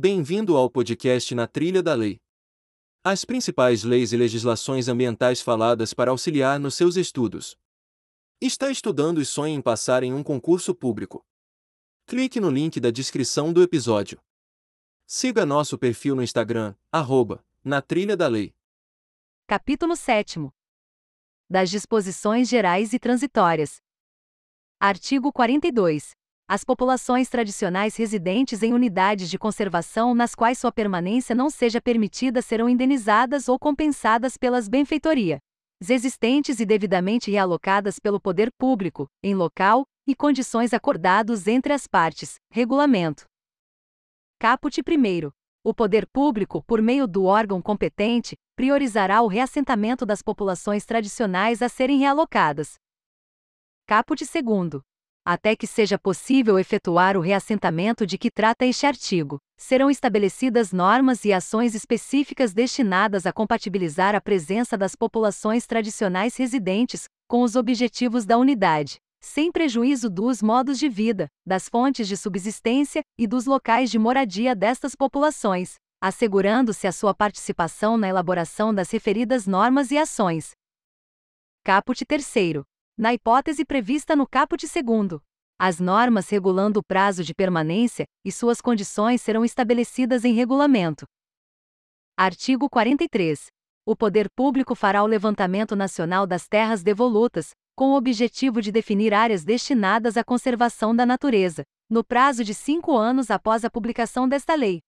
Bem-vindo ao podcast Na Trilha da Lei. As principais leis e legislações ambientais faladas para auxiliar nos seus estudos. Está estudando e sonha em passar em um concurso público? Clique no link da descrição do episódio. Siga nosso perfil no Instagram, arroba, na trilha da lei. Capítulo 7 Das disposições gerais e transitórias. Artigo 42. As populações tradicionais residentes em unidades de conservação nas quais sua permanência não seja permitida serão indenizadas ou compensadas pelas benfeitorias existentes e devidamente realocadas pelo poder público, em local e condições acordados entre as partes. Regulamento. Caput 1. O poder público, por meio do órgão competente, priorizará o reassentamento das populações tradicionais a serem realocadas, caput segundo. Até que seja possível efetuar o reassentamento de que trata este artigo, serão estabelecidas normas e ações específicas destinadas a compatibilizar a presença das populações tradicionais residentes com os objetivos da unidade, sem prejuízo dos modos de vida, das fontes de subsistência e dos locais de moradia destas populações, assegurando-se a sua participação na elaboração das referidas normas e ações. Caput terceiro na hipótese prevista no caput segundo. As normas regulando o prazo de permanência e suas condições serão estabelecidas em regulamento. Artigo 43. O poder público fará o levantamento nacional das terras devolutas, com o objetivo de definir áreas destinadas à conservação da natureza, no prazo de cinco anos após a publicação desta lei.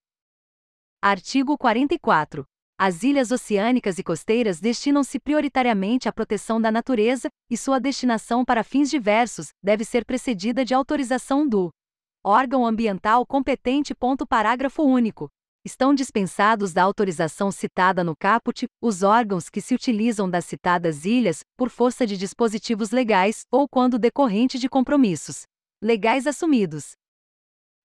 Artigo 44. As ilhas oceânicas e costeiras destinam-se prioritariamente à proteção da natureza, e sua destinação para fins diversos deve ser precedida de autorização do órgão ambiental competente. Parágrafo único. Estão dispensados da autorização citada no caput os órgãos que se utilizam das citadas ilhas por força de dispositivos legais ou quando decorrente de compromissos legais assumidos.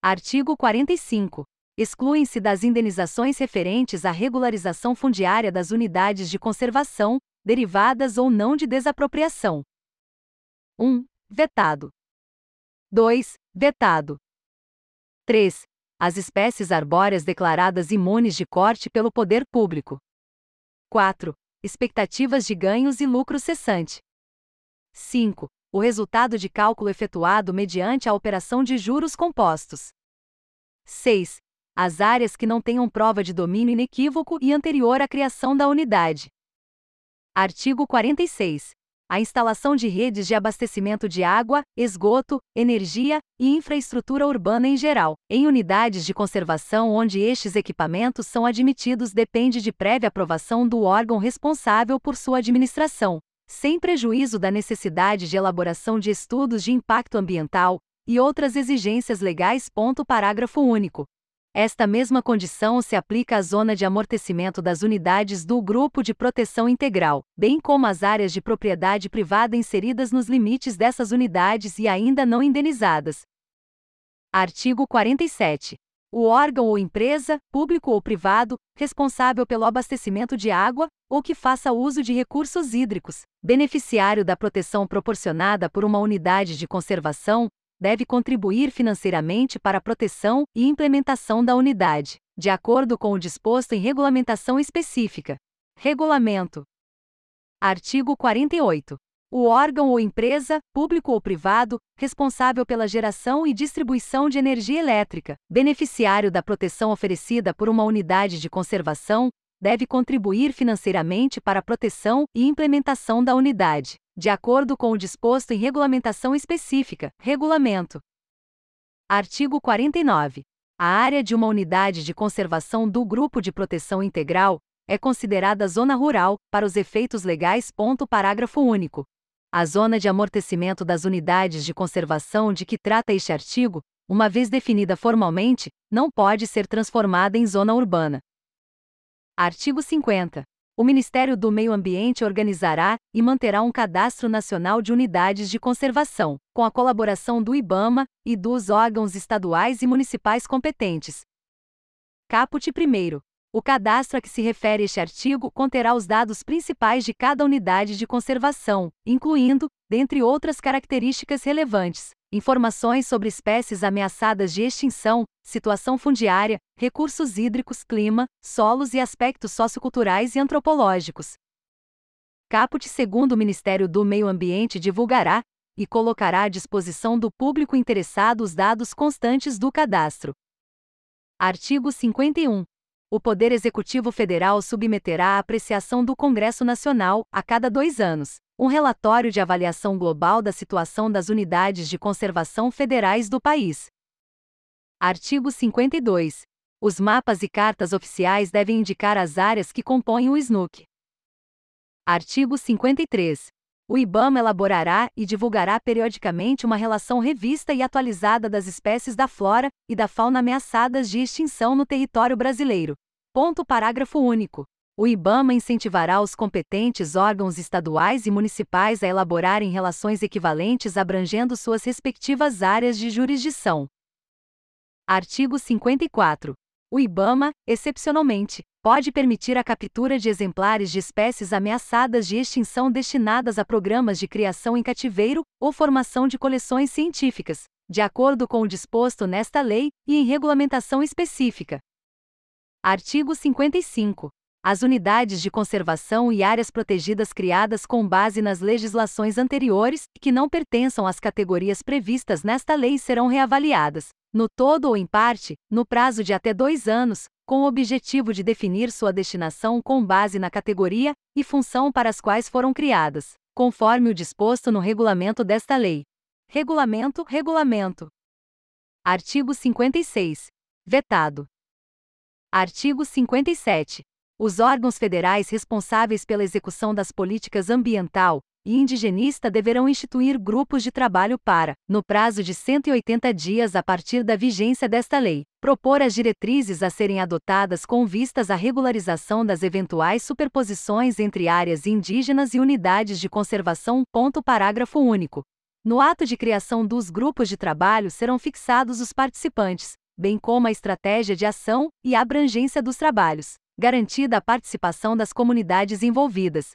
Artigo 45 excluem-se das indenizações referentes à regularização fundiária das unidades de conservação, derivadas ou não de desapropriação. 1. Vetado. 2. Vetado. 3. As espécies arbóreas declaradas imunes de corte pelo poder público. 4. Expectativas de ganhos e lucro cessante. 5. O resultado de cálculo efetuado mediante a operação de juros compostos. 6 as áreas que não tenham prova de domínio inequívoco e anterior à criação da unidade. Artigo 46. A instalação de redes de abastecimento de água, esgoto, energia e infraestrutura urbana em geral, em unidades de conservação onde estes equipamentos são admitidos depende de prévia aprovação do órgão responsável por sua administração, sem prejuízo da necessidade de elaboração de estudos de impacto ambiental e outras exigências legais. Parágrafo único. Esta mesma condição se aplica à zona de amortecimento das unidades do Grupo de Proteção Integral, bem como às áreas de propriedade privada inseridas nos limites dessas unidades e ainda não indenizadas. Artigo 47. O órgão ou empresa, público ou privado, responsável pelo abastecimento de água, ou que faça uso de recursos hídricos, beneficiário da proteção proporcionada por uma unidade de conservação, deve contribuir financeiramente para a proteção e implementação da unidade, de acordo com o disposto em regulamentação específica. Regulamento. Artigo 48. O órgão ou empresa, público ou privado, responsável pela geração e distribuição de energia elétrica, beneficiário da proteção oferecida por uma unidade de conservação, deve contribuir financeiramente para a proteção e implementação da unidade, de acordo com o disposto em regulamentação específica, regulamento. Artigo 49. A área de uma unidade de conservação do Grupo de Proteção Integral é considerada zona rural, para os efeitos legais. Ponto parágrafo único. A zona de amortecimento das unidades de conservação de que trata este artigo, uma vez definida formalmente, não pode ser transformada em zona urbana. Artigo 50. O Ministério do Meio Ambiente organizará e manterá um cadastro nacional de unidades de conservação, com a colaboração do IBAMA e dos órgãos estaduais e municipais competentes. Caput 1. O cadastro a que se refere este artigo conterá os dados principais de cada unidade de conservação, incluindo, dentre outras características relevantes, informações sobre espécies ameaçadas de extinção, situação fundiária, recursos hídricos, clima, solos e aspectos socioculturais e antropológicos. Caput, segundo o Ministério do Meio Ambiente, divulgará e colocará à disposição do público interessado os dados constantes do cadastro. Artigo 51. O Poder Executivo Federal submeterá à apreciação do Congresso Nacional, a cada dois anos, um relatório de avaliação global da situação das unidades de conservação federais do país. Artigo 52. Os mapas e cartas oficiais devem indicar as áreas que compõem o SNUC. Artigo 53. O IBAMA elaborará e divulgará periodicamente uma relação revista e atualizada das espécies da flora e da fauna ameaçadas de extinção no território brasileiro. Ponto parágrafo único. O IBAMA incentivará os competentes órgãos estaduais e municipais a elaborarem relações equivalentes abrangendo suas respectivas áreas de jurisdição. Artigo 54. O IBAMA, excepcionalmente, pode permitir a captura de exemplares de espécies ameaçadas de extinção destinadas a programas de criação em cativeiro ou formação de coleções científicas, de acordo com o disposto nesta lei e em regulamentação específica. Artigo 55. As unidades de conservação e áreas protegidas criadas com base nas legislações anteriores que não pertençam às categorias previstas nesta lei serão reavaliadas, no todo ou em parte, no prazo de até dois anos, com o objetivo de definir sua destinação com base na categoria e função para as quais foram criadas, conforme o disposto no regulamento desta lei. Regulamento, regulamento. Artigo 56. Vetado. Artigo 57. Os órgãos federais responsáveis pela execução das políticas ambiental e indigenista deverão instituir grupos de trabalho para, no prazo de 180 dias a partir da vigência desta lei, propor as diretrizes a serem adotadas com vistas à regularização das eventuais superposições entre áreas indígenas e unidades de conservação. Ponto parágrafo único. No ato de criação dos grupos de trabalho serão fixados os participantes, bem como a estratégia de ação e abrangência dos trabalhos garantida a participação das comunidades envolvidas.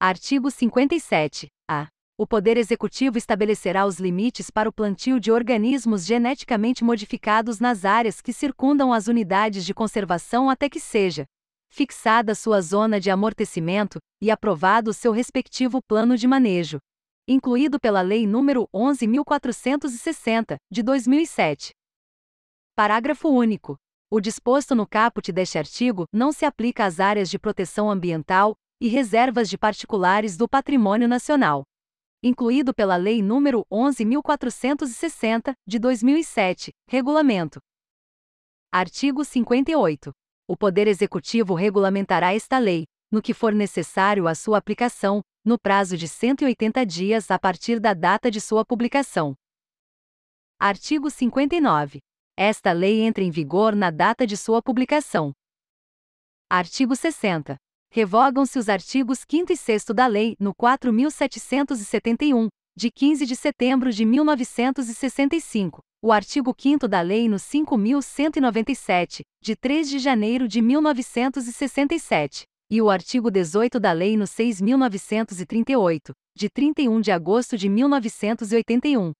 Artigo 57. A. O Poder Executivo estabelecerá os limites para o plantio de organismos geneticamente modificados nas áreas que circundam as unidades de conservação até que seja fixada sua zona de amortecimento e aprovado seu respectivo plano de manejo, incluído pela Lei nº 11.460, de 2007. Parágrafo único. O disposto no caput deste artigo não se aplica às áreas de proteção ambiental e reservas de particulares do patrimônio nacional. Incluído pela Lei nº 11.460, de 2007, Regulamento. Artigo 58. O Poder Executivo regulamentará esta lei, no que for necessário a sua aplicação, no prazo de 180 dias a partir da data de sua publicação. Artigo 59. Esta lei entra em vigor na data de sua publicação. Artigo 60. Revogam-se os artigos 5 e 6 da Lei no 4771, de 15 de setembro de 1965, o artigo 5 da Lei no 5197, de 3 de janeiro de 1967, e o artigo 18 da Lei no 6938, de 31 de agosto de 1981.